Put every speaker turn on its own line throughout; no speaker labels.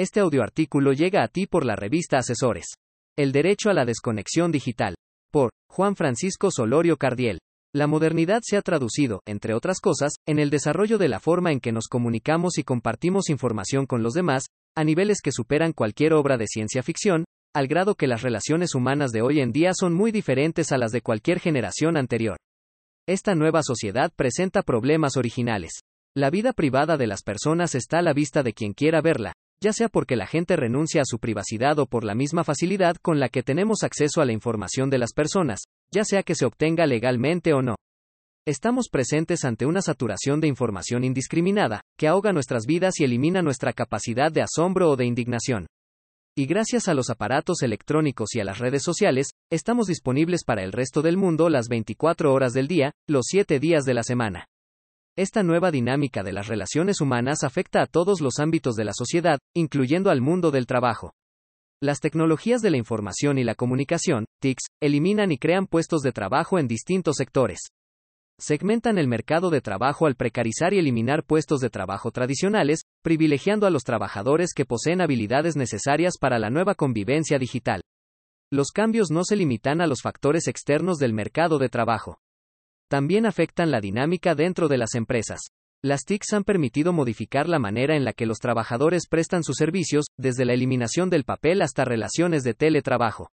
Este audioartículo llega a ti por la revista Asesores. El derecho a la desconexión digital. Por Juan Francisco Solorio Cardiel. La modernidad se ha traducido, entre otras cosas, en el desarrollo de la forma en que nos comunicamos y compartimos información con los demás, a niveles que superan cualquier obra de ciencia ficción, al grado que las relaciones humanas de hoy en día son muy diferentes a las de cualquier generación anterior. Esta nueva sociedad presenta problemas originales. La vida privada de las personas está a la vista de quien quiera verla, ya sea porque la gente renuncia a su privacidad o por la misma facilidad con la que tenemos acceso a la información de las personas, ya sea que se obtenga legalmente o no. Estamos presentes ante una saturación de información indiscriminada, que ahoga nuestras vidas y elimina nuestra capacidad de asombro o de indignación. Y gracias a los aparatos electrónicos y a las redes sociales, estamos disponibles para el resto del mundo las 24 horas del día, los 7 días de la semana. Esta nueva dinámica de las relaciones humanas afecta a todos los ámbitos de la sociedad, incluyendo al mundo del trabajo. Las tecnologías de la información y la comunicación, TICs, eliminan y crean puestos de trabajo en distintos sectores. Segmentan el mercado de trabajo al precarizar y eliminar puestos de trabajo tradicionales, privilegiando a los trabajadores que poseen habilidades necesarias para la nueva convivencia digital. Los cambios no se limitan a los factores externos del mercado de trabajo también afectan la dinámica dentro de las empresas. Las TICs han permitido modificar la manera en la que los trabajadores prestan sus servicios, desde la eliminación del papel hasta relaciones de teletrabajo.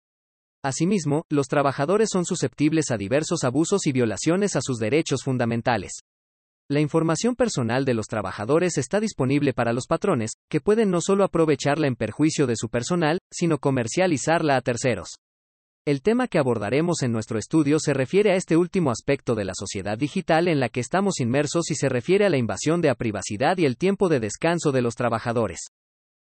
Asimismo, los trabajadores son susceptibles a diversos abusos y violaciones a sus derechos fundamentales. La información personal de los trabajadores está disponible para los patrones, que pueden no solo aprovecharla en perjuicio de su personal, sino comercializarla a terceros. El tema que abordaremos en nuestro estudio se refiere a este último aspecto de la sociedad digital en la que estamos inmersos y se refiere a la invasión de la privacidad y el tiempo de descanso de los trabajadores.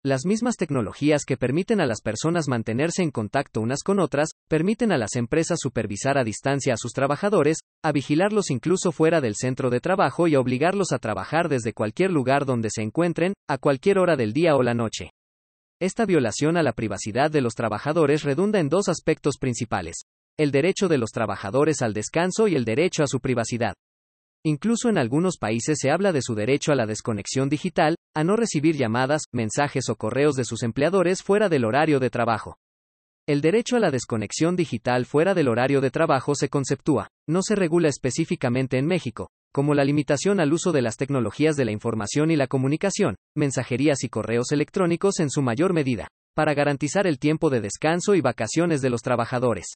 Las mismas tecnologías que permiten a las personas mantenerse en contacto unas con otras, permiten a las empresas supervisar a distancia a sus trabajadores, a vigilarlos incluso fuera del centro de trabajo y a obligarlos a trabajar desde cualquier lugar donde se encuentren, a cualquier hora del día o la noche. Esta violación a la privacidad de los trabajadores redunda en dos aspectos principales. El derecho de los trabajadores al descanso y el derecho a su privacidad. Incluso en algunos países se habla de su derecho a la desconexión digital, a no recibir llamadas, mensajes o correos de sus empleadores fuera del horario de trabajo. El derecho a la desconexión digital fuera del horario de trabajo se conceptúa, no se regula específicamente en México, como la limitación al uso de las tecnologías de la información y la comunicación, mensajerías y correos electrónicos en su mayor medida, para garantizar el tiempo de descanso y vacaciones de los trabajadores.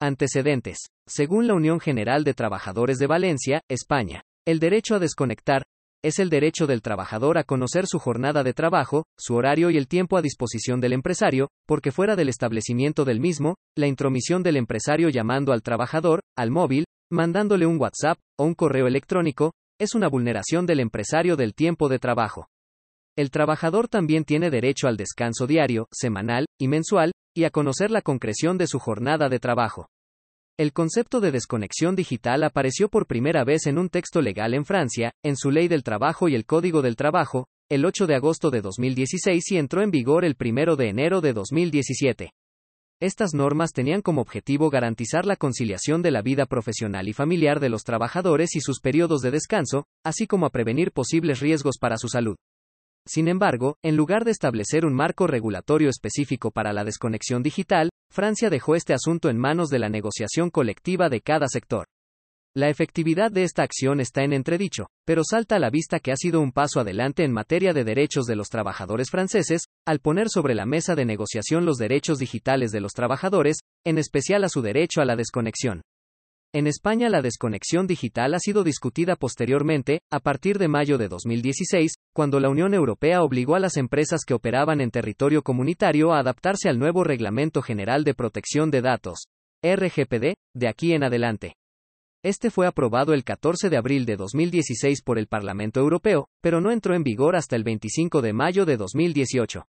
Antecedentes. Según la Unión General de Trabajadores de Valencia, España, el derecho a desconectar es el derecho del trabajador a conocer su jornada de trabajo, su horario y el tiempo a disposición del empresario, porque fuera del establecimiento del mismo, la intromisión del empresario llamando al trabajador, al móvil, mandándole un WhatsApp o un correo electrónico, es una vulneración del empresario del tiempo de trabajo. El trabajador también tiene derecho al descanso diario, semanal y mensual, y a conocer la concreción de su jornada de trabajo. El concepto de desconexión digital apareció por primera vez en un texto legal en Francia, en su Ley del Trabajo y el Código del Trabajo, el 8 de agosto de 2016 y entró en vigor el 1 de enero de 2017. Estas normas tenían como objetivo garantizar la conciliación de la vida profesional y familiar de los trabajadores y sus periodos de descanso, así como a prevenir posibles riesgos para su salud. Sin embargo, en lugar de establecer un marco regulatorio específico para la desconexión digital, Francia dejó este asunto en manos de la negociación colectiva de cada sector. La efectividad de esta acción está en entredicho, pero salta a la vista que ha sido un paso adelante en materia de derechos de los trabajadores franceses, al poner sobre la mesa de negociación los derechos digitales de los trabajadores, en especial a su derecho a la desconexión. En España la desconexión digital ha sido discutida posteriormente, a partir de mayo de 2016, cuando la Unión Europea obligó a las empresas que operaban en territorio comunitario a adaptarse al nuevo Reglamento General de Protección de Datos, RGPD, de aquí en adelante. Este fue aprobado el 14 de abril de 2016 por el Parlamento Europeo, pero no entró en vigor hasta el 25 de mayo de 2018.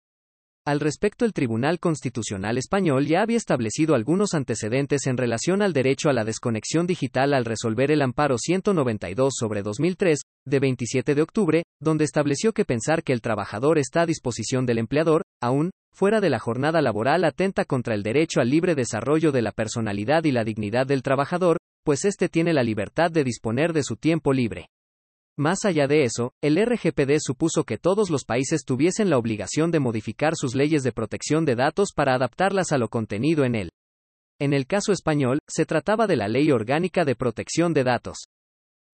Al respecto, el Tribunal Constitucional Español ya había establecido algunos antecedentes en relación al derecho a la desconexión digital al resolver el amparo 192 sobre 2003, de 27 de octubre, donde estableció que pensar que el trabajador está a disposición del empleador, aún, fuera de la jornada laboral atenta contra el derecho al libre desarrollo de la personalidad y la dignidad del trabajador, pues éste tiene la libertad de disponer de su tiempo libre. Más allá de eso, el RGPD supuso que todos los países tuviesen la obligación de modificar sus leyes de protección de datos para adaptarlas a lo contenido en él. En el caso español, se trataba de la Ley Orgánica de Protección de Datos.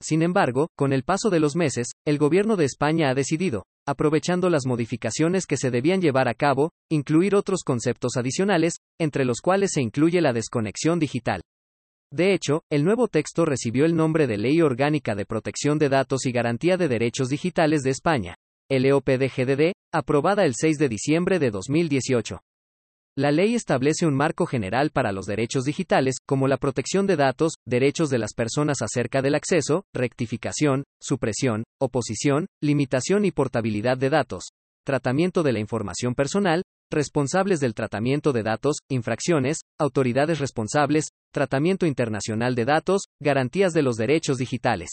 Sin embargo, con el paso de los meses, el gobierno de España ha decidido, aprovechando las modificaciones que se debían llevar a cabo, incluir otros conceptos adicionales, entre los cuales se incluye la desconexión digital. De hecho, el nuevo texto recibió el nombre de Ley Orgánica de Protección de Datos y Garantía de Derechos Digitales de España, LOPDGDD, aprobada el 6 de diciembre de 2018. La ley establece un marco general para los derechos digitales, como la protección de datos, derechos de las personas acerca del acceso, rectificación, supresión, oposición, limitación y portabilidad de datos, tratamiento de la información personal, responsables del tratamiento de datos, infracciones, autoridades responsables, tratamiento internacional de datos, garantías de los derechos digitales.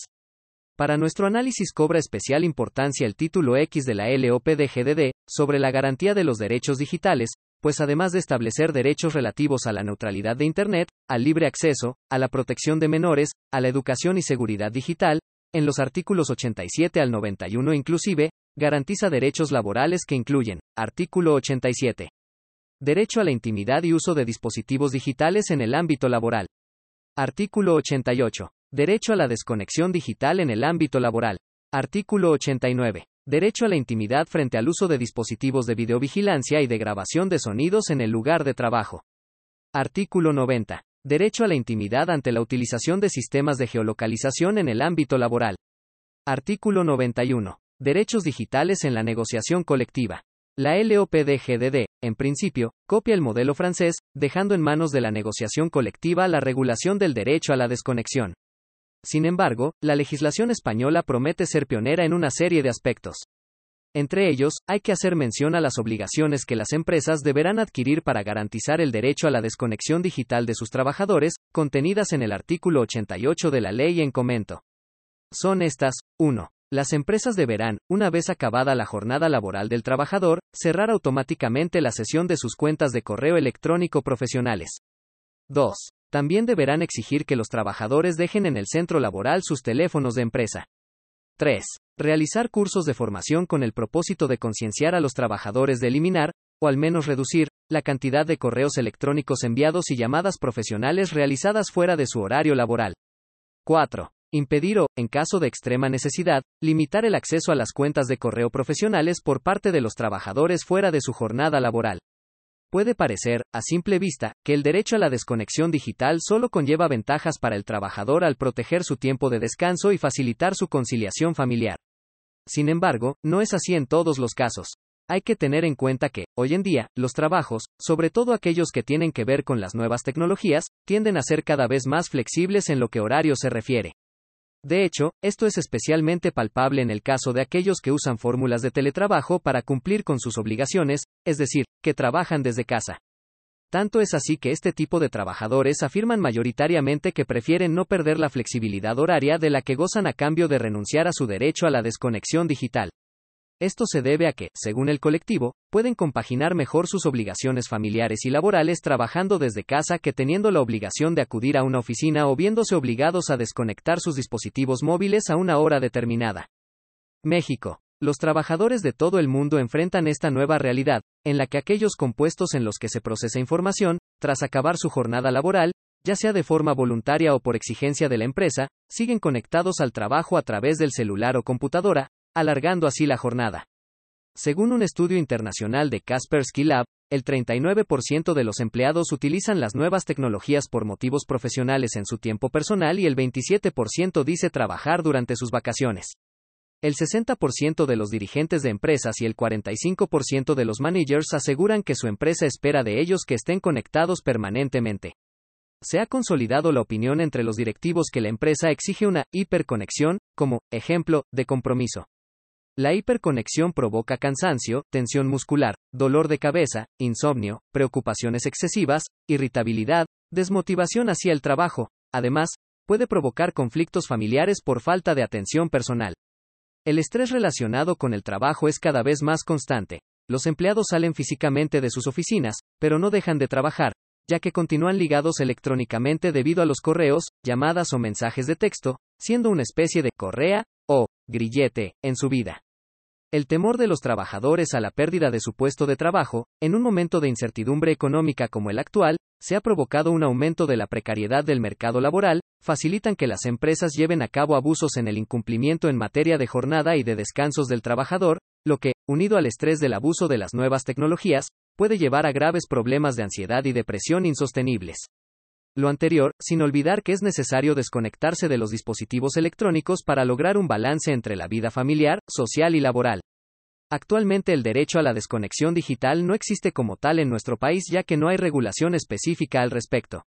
Para nuestro análisis cobra especial importancia el título X de la LOPDGDD, sobre la garantía de los derechos digitales, pues además de establecer derechos relativos a la neutralidad de Internet, al libre acceso, a la protección de menores, a la educación y seguridad digital, en los artículos 87 al 91 inclusive, Garantiza derechos laborales que incluyen, artículo 87. Derecho a la intimidad y uso de dispositivos digitales en el ámbito laboral. Artículo 88. Derecho a la desconexión digital en el ámbito laboral. Artículo 89. Derecho a la intimidad frente al uso de dispositivos de videovigilancia y de grabación de sonidos en el lugar de trabajo. Artículo 90. Derecho a la intimidad ante la utilización de sistemas de geolocalización en el ámbito laboral. Artículo 91. Derechos digitales en la negociación colectiva. La LOPDGDD, en principio, copia el modelo francés, dejando en manos de la negociación colectiva la regulación del derecho a la desconexión. Sin embargo, la legislación española promete ser pionera en una serie de aspectos. Entre ellos, hay que hacer mención a las obligaciones que las empresas deberán adquirir para garantizar el derecho a la desconexión digital de sus trabajadores, contenidas en el artículo 88 de la ley en comento. Son estas, 1. Las empresas deberán, una vez acabada la jornada laboral del trabajador, cerrar automáticamente la sesión de sus cuentas de correo electrónico profesionales. 2. También deberán exigir que los trabajadores dejen en el centro laboral sus teléfonos de empresa. 3. Realizar cursos de formación con el propósito de concienciar a los trabajadores de eliminar, o al menos reducir, la cantidad de correos electrónicos enviados y llamadas profesionales realizadas fuera de su horario laboral. 4. Impedir o, en caso de extrema necesidad, limitar el acceso a las cuentas de correo profesionales por parte de los trabajadores fuera de su jornada laboral. Puede parecer, a simple vista, que el derecho a la desconexión digital solo conlleva ventajas para el trabajador al proteger su tiempo de descanso y facilitar su conciliación familiar. Sin embargo, no es así en todos los casos. Hay que tener en cuenta que, hoy en día, los trabajos, sobre todo aquellos que tienen que ver con las nuevas tecnologías, tienden a ser cada vez más flexibles en lo que horario se refiere. De hecho, esto es especialmente palpable en el caso de aquellos que usan fórmulas de teletrabajo para cumplir con sus obligaciones, es decir, que trabajan desde casa. Tanto es así que este tipo de trabajadores afirman mayoritariamente que prefieren no perder la flexibilidad horaria de la que gozan a cambio de renunciar a su derecho a la desconexión digital. Esto se debe a que, según el colectivo, pueden compaginar mejor sus obligaciones familiares y laborales trabajando desde casa que teniendo la obligación de acudir a una oficina o viéndose obligados a desconectar sus dispositivos móviles a una hora determinada. México. Los trabajadores de todo el mundo enfrentan esta nueva realidad, en la que aquellos compuestos en los que se procesa información, tras acabar su jornada laboral, ya sea de forma voluntaria o por exigencia de la empresa, siguen conectados al trabajo a través del celular o computadora, alargando así la jornada. Según un estudio internacional de Kaspersky Lab, el 39% de los empleados utilizan las nuevas tecnologías por motivos profesionales en su tiempo personal y el 27% dice trabajar durante sus vacaciones. El 60% de los dirigentes de empresas y el 45% de los managers aseguran que su empresa espera de ellos que estén conectados permanentemente. Se ha consolidado la opinión entre los directivos que la empresa exige una hiperconexión, como ejemplo de compromiso. La hiperconexión provoca cansancio, tensión muscular, dolor de cabeza, insomnio, preocupaciones excesivas, irritabilidad, desmotivación hacia el trabajo. Además, puede provocar conflictos familiares por falta de atención personal. El estrés relacionado con el trabajo es cada vez más constante. Los empleados salen físicamente de sus oficinas, pero no dejan de trabajar, ya que continúan ligados electrónicamente debido a los correos, llamadas o mensajes de texto, siendo una especie de correa o grillete, en su vida. El temor de los trabajadores a la pérdida de su puesto de trabajo, en un momento de incertidumbre económica como el actual, se ha provocado un aumento de la precariedad del mercado laboral, facilitan que las empresas lleven a cabo abusos en el incumplimiento en materia de jornada y de descansos del trabajador, lo que, unido al estrés del abuso de las nuevas tecnologías, puede llevar a graves problemas de ansiedad y depresión insostenibles. Lo anterior, sin olvidar que es necesario desconectarse de los dispositivos electrónicos para lograr un balance entre la vida familiar, social y laboral. Actualmente el derecho a la desconexión digital no existe como tal en nuestro país ya que no hay regulación específica al respecto.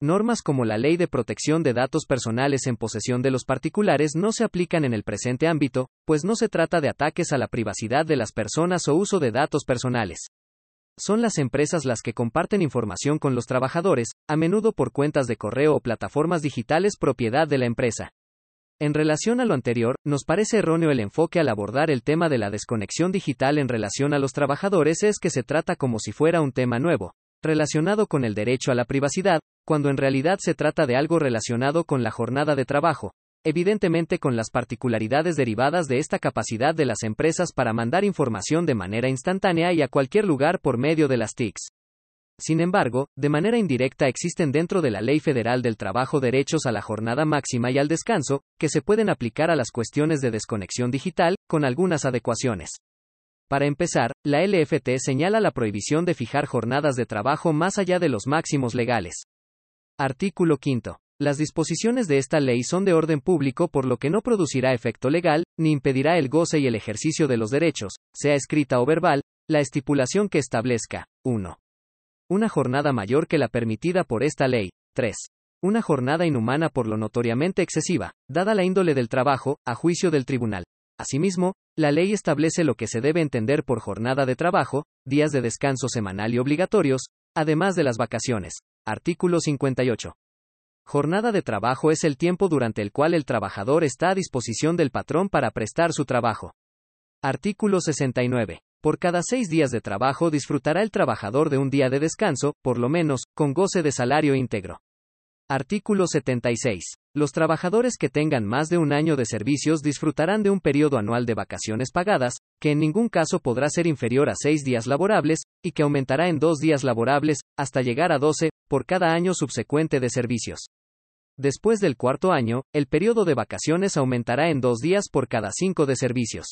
Normas como la Ley de Protección de Datos Personales en posesión de los particulares no se aplican en el presente ámbito, pues no se trata de ataques a la privacidad de las personas o uso de datos personales son las empresas las que comparten información con los trabajadores, a menudo por cuentas de correo o plataformas digitales propiedad de la empresa. En relación a lo anterior, nos parece erróneo el enfoque al abordar el tema de la desconexión digital en relación a los trabajadores es que se trata como si fuera un tema nuevo, relacionado con el derecho a la privacidad, cuando en realidad se trata de algo relacionado con la jornada de trabajo, evidentemente con las particularidades derivadas de esta capacidad de las empresas para mandar información de manera instantánea y a cualquier lugar por medio de las TICs. Sin embargo, de manera indirecta existen dentro de la Ley Federal del Trabajo derechos a la jornada máxima y al descanso, que se pueden aplicar a las cuestiones de desconexión digital, con algunas adecuaciones. Para empezar, la LFT señala la prohibición de fijar jornadas de trabajo más allá de los máximos legales. Artículo 5. Las disposiciones de esta ley son de orden público por lo que no producirá efecto legal, ni impedirá el goce y el ejercicio de los derechos, sea escrita o verbal, la estipulación que establezca 1. Una jornada mayor que la permitida por esta ley. 3. Una jornada inhumana por lo notoriamente excesiva, dada la índole del trabajo, a juicio del tribunal. Asimismo, la ley establece lo que se debe entender por jornada de trabajo, días de descanso semanal y obligatorios, además de las vacaciones. Artículo 58. Jornada de trabajo es el tiempo durante el cual el trabajador está a disposición del patrón para prestar su trabajo. Artículo 69. Por cada seis días de trabajo disfrutará el trabajador de un día de descanso, por lo menos, con goce de salario íntegro. Artículo 76. Los trabajadores que tengan más de un año de servicios disfrutarán de un periodo anual de vacaciones pagadas, que en ningún caso podrá ser inferior a seis días laborables, y que aumentará en dos días laborables, hasta llegar a doce, por cada año subsecuente de servicios. Después del cuarto año, el periodo de vacaciones aumentará en dos días por cada cinco de servicios.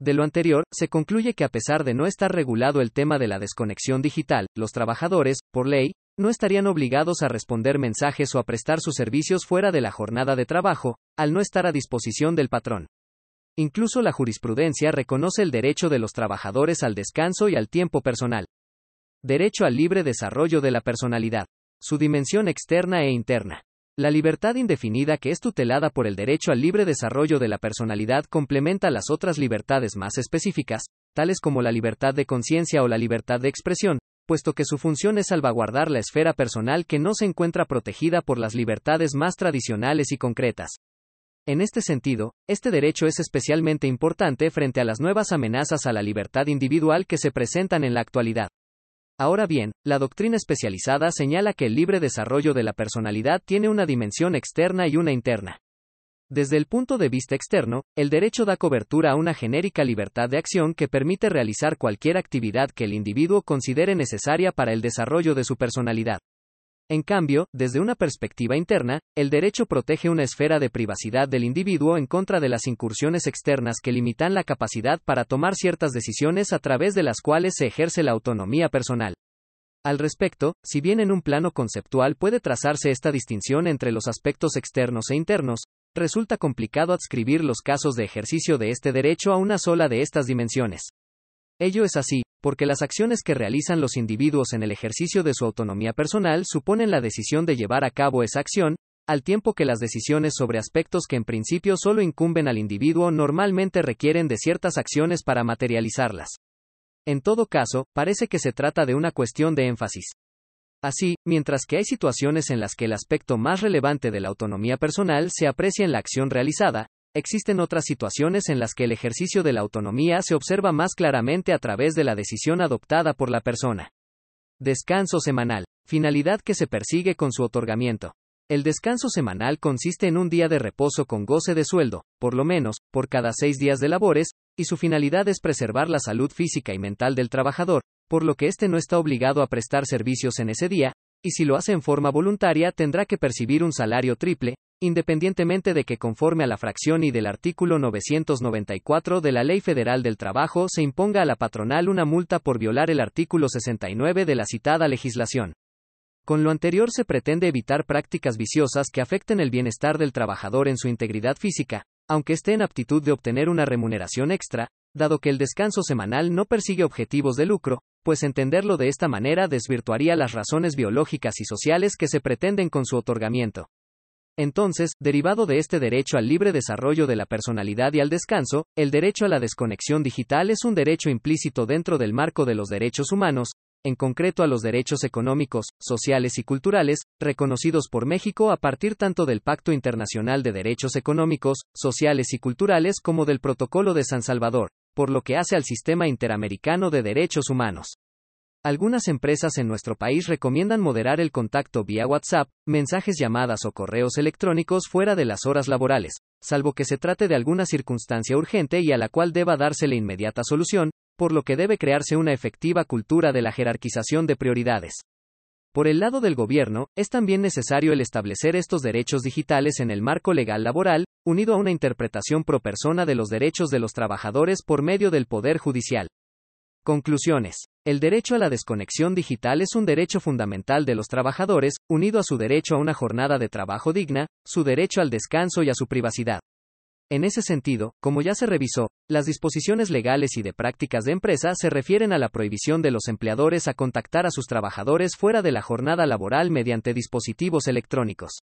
De lo anterior, se concluye que a pesar de no estar regulado el tema de la desconexión digital, los trabajadores, por ley, no estarían obligados a responder mensajes o a prestar sus servicios fuera de la jornada de trabajo, al no estar a disposición del patrón. Incluso la jurisprudencia reconoce el derecho de los trabajadores al descanso y al tiempo personal. Derecho al libre desarrollo de la personalidad. Su dimensión externa e interna. La libertad indefinida que es tutelada por el derecho al libre desarrollo de la personalidad complementa las otras libertades más específicas, tales como la libertad de conciencia o la libertad de expresión, puesto que su función es salvaguardar la esfera personal que no se encuentra protegida por las libertades más tradicionales y concretas. En este sentido, este derecho es especialmente importante frente a las nuevas amenazas a la libertad individual que se presentan en la actualidad. Ahora bien, la doctrina especializada señala que el libre desarrollo de la personalidad tiene una dimensión externa y una interna. Desde el punto de vista externo, el derecho da cobertura a una genérica libertad de acción que permite realizar cualquier actividad que el individuo considere necesaria para el desarrollo de su personalidad. En cambio, desde una perspectiva interna, el derecho protege una esfera de privacidad del individuo en contra de las incursiones externas que limitan la capacidad para tomar ciertas decisiones a través de las cuales se ejerce la autonomía personal. Al respecto, si bien en un plano conceptual puede trazarse esta distinción entre los aspectos externos e internos, resulta complicado adscribir los casos de ejercicio de este derecho a una sola de estas dimensiones. Ello es así, porque las acciones que realizan los individuos en el ejercicio de su autonomía personal suponen la decisión de llevar a cabo esa acción, al tiempo que las decisiones sobre aspectos que en principio solo incumben al individuo normalmente requieren de ciertas acciones para materializarlas. En todo caso, parece que se trata de una cuestión de énfasis. Así, mientras que hay situaciones en las que el aspecto más relevante de la autonomía personal se aprecia en la acción realizada, existen otras situaciones en las que el ejercicio de la autonomía se observa más claramente a través de la decisión adoptada por la persona. Descanso semanal. Finalidad que se persigue con su otorgamiento. El descanso semanal consiste en un día de reposo con goce de sueldo, por lo menos, por cada seis días de labores, y su finalidad es preservar la salud física y mental del trabajador, por lo que éste no está obligado a prestar servicios en ese día, y si lo hace en forma voluntaria tendrá que percibir un salario triple, independientemente de que conforme a la fracción y del artículo 994 de la Ley Federal del Trabajo se imponga a la patronal una multa por violar el artículo 69 de la citada legislación. Con lo anterior se pretende evitar prácticas viciosas que afecten el bienestar del trabajador en su integridad física, aunque esté en aptitud de obtener una remuneración extra, dado que el descanso semanal no persigue objetivos de lucro, pues entenderlo de esta manera desvirtuaría las razones biológicas y sociales que se pretenden con su otorgamiento. Entonces, derivado de este derecho al libre desarrollo de la personalidad y al descanso, el derecho a la desconexión digital es un derecho implícito dentro del marco de los derechos humanos, en concreto a los derechos económicos, sociales y culturales, reconocidos por México a partir tanto del Pacto Internacional de Derechos Económicos, Sociales y Culturales como del Protocolo de San Salvador, por lo que hace al Sistema Interamericano de Derechos Humanos. Algunas empresas en nuestro país recomiendan moderar el contacto vía WhatsApp, mensajes llamadas o correos electrónicos fuera de las horas laborales, salvo que se trate de alguna circunstancia urgente y a la cual deba dársele inmediata solución, por lo que debe crearse una efectiva cultura de la jerarquización de prioridades. Por el lado del gobierno, es también necesario el establecer estos derechos digitales en el marco legal laboral, unido a una interpretación pro persona de los derechos de los trabajadores por medio del Poder Judicial. Conclusiones. El derecho a la desconexión digital es un derecho fundamental de los trabajadores, unido a su derecho a una jornada de trabajo digna, su derecho al descanso y a su privacidad. En ese sentido, como ya se revisó, las disposiciones legales y de prácticas de empresa se refieren a la prohibición de los empleadores a contactar a sus trabajadores fuera de la jornada laboral mediante dispositivos electrónicos.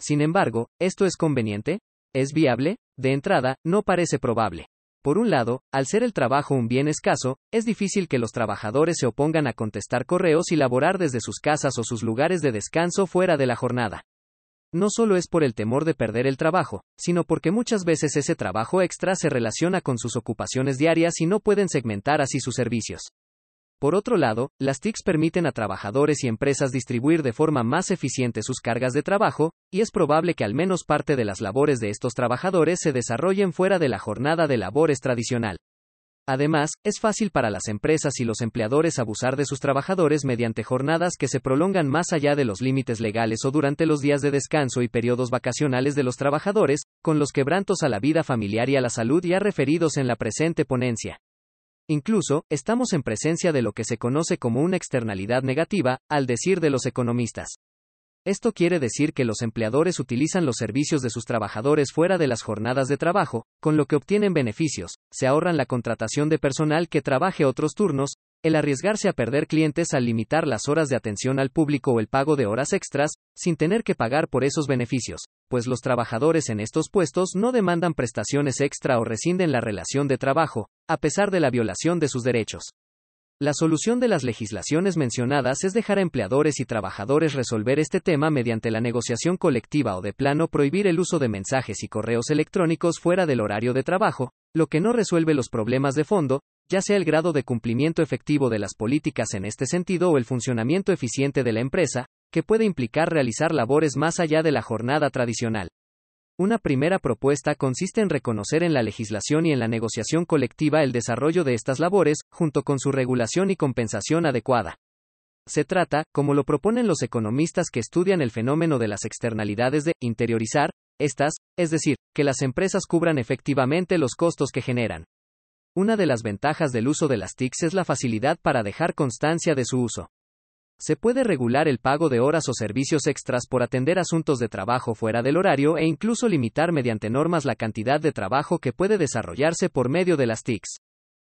Sin embargo, ¿esto es conveniente? ¿Es viable? De entrada, no parece probable. Por un lado, al ser el trabajo un bien escaso, es difícil que los trabajadores se opongan a contestar correos y laborar desde sus casas o sus lugares de descanso fuera de la jornada no solo es por el temor de perder el trabajo, sino porque muchas veces ese trabajo extra se relaciona con sus ocupaciones diarias y no pueden segmentar así sus servicios. Por otro lado, las TICs permiten a trabajadores y empresas distribuir de forma más eficiente sus cargas de trabajo, y es probable que al menos parte de las labores de estos trabajadores se desarrollen fuera de la jornada de labores tradicional. Además, es fácil para las empresas y los empleadores abusar de sus trabajadores mediante jornadas que se prolongan más allá de los límites legales o durante los días de descanso y periodos vacacionales de los trabajadores, con los quebrantos a la vida familiar y a la salud ya referidos en la presente ponencia. Incluso, estamos en presencia de lo que se conoce como una externalidad negativa, al decir de los economistas. Esto quiere decir que los empleadores utilizan los servicios de sus trabajadores fuera de las jornadas de trabajo, con lo que obtienen beneficios, se ahorran la contratación de personal que trabaje otros turnos, el arriesgarse a perder clientes al limitar las horas de atención al público o el pago de horas extras, sin tener que pagar por esos beneficios, pues los trabajadores en estos puestos no demandan prestaciones extra o rescinden la relación de trabajo, a pesar de la violación de sus derechos. La solución de las legislaciones mencionadas es dejar a empleadores y trabajadores resolver este tema mediante la negociación colectiva o de plano prohibir el uso de mensajes y correos electrónicos fuera del horario de trabajo, lo que no resuelve los problemas de fondo, ya sea el grado de cumplimiento efectivo de las políticas en este sentido o el funcionamiento eficiente de la empresa, que puede implicar realizar labores más allá de la jornada tradicional. Una primera propuesta consiste en reconocer en la legislación y en la negociación colectiva el desarrollo de estas labores, junto con su regulación y compensación adecuada. Se trata, como lo proponen los economistas que estudian el fenómeno de las externalidades, de interiorizar estas, es decir, que las empresas cubran efectivamente los costos que generan. Una de las ventajas del uso de las TICs es la facilidad para dejar constancia de su uso. Se puede regular el pago de horas o servicios extras por atender asuntos de trabajo fuera del horario e incluso limitar mediante normas la cantidad de trabajo que puede desarrollarse por medio de las TICs.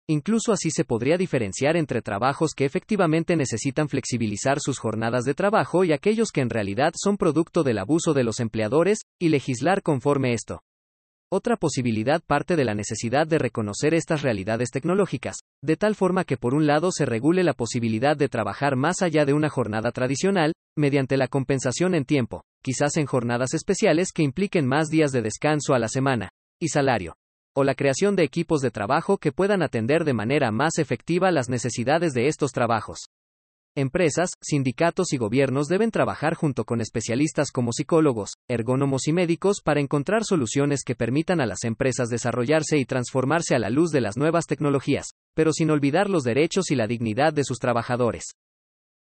Incluso así se podría diferenciar entre trabajos que efectivamente necesitan flexibilizar sus jornadas de trabajo y aquellos que en realidad son producto del abuso de los empleadores, y legislar conforme esto. Otra posibilidad parte de la necesidad de reconocer estas realidades tecnológicas, de tal forma que por un lado se regule la posibilidad de trabajar más allá de una jornada tradicional, mediante la compensación en tiempo, quizás en jornadas especiales que impliquen más días de descanso a la semana, y salario, o la creación de equipos de trabajo que puedan atender de manera más efectiva las necesidades de estos trabajos. Empresas, sindicatos y gobiernos deben trabajar junto con especialistas como psicólogos, ergónomos y médicos para encontrar soluciones que permitan a las empresas desarrollarse y transformarse a la luz de las nuevas tecnologías, pero sin olvidar los derechos y la dignidad de sus trabajadores.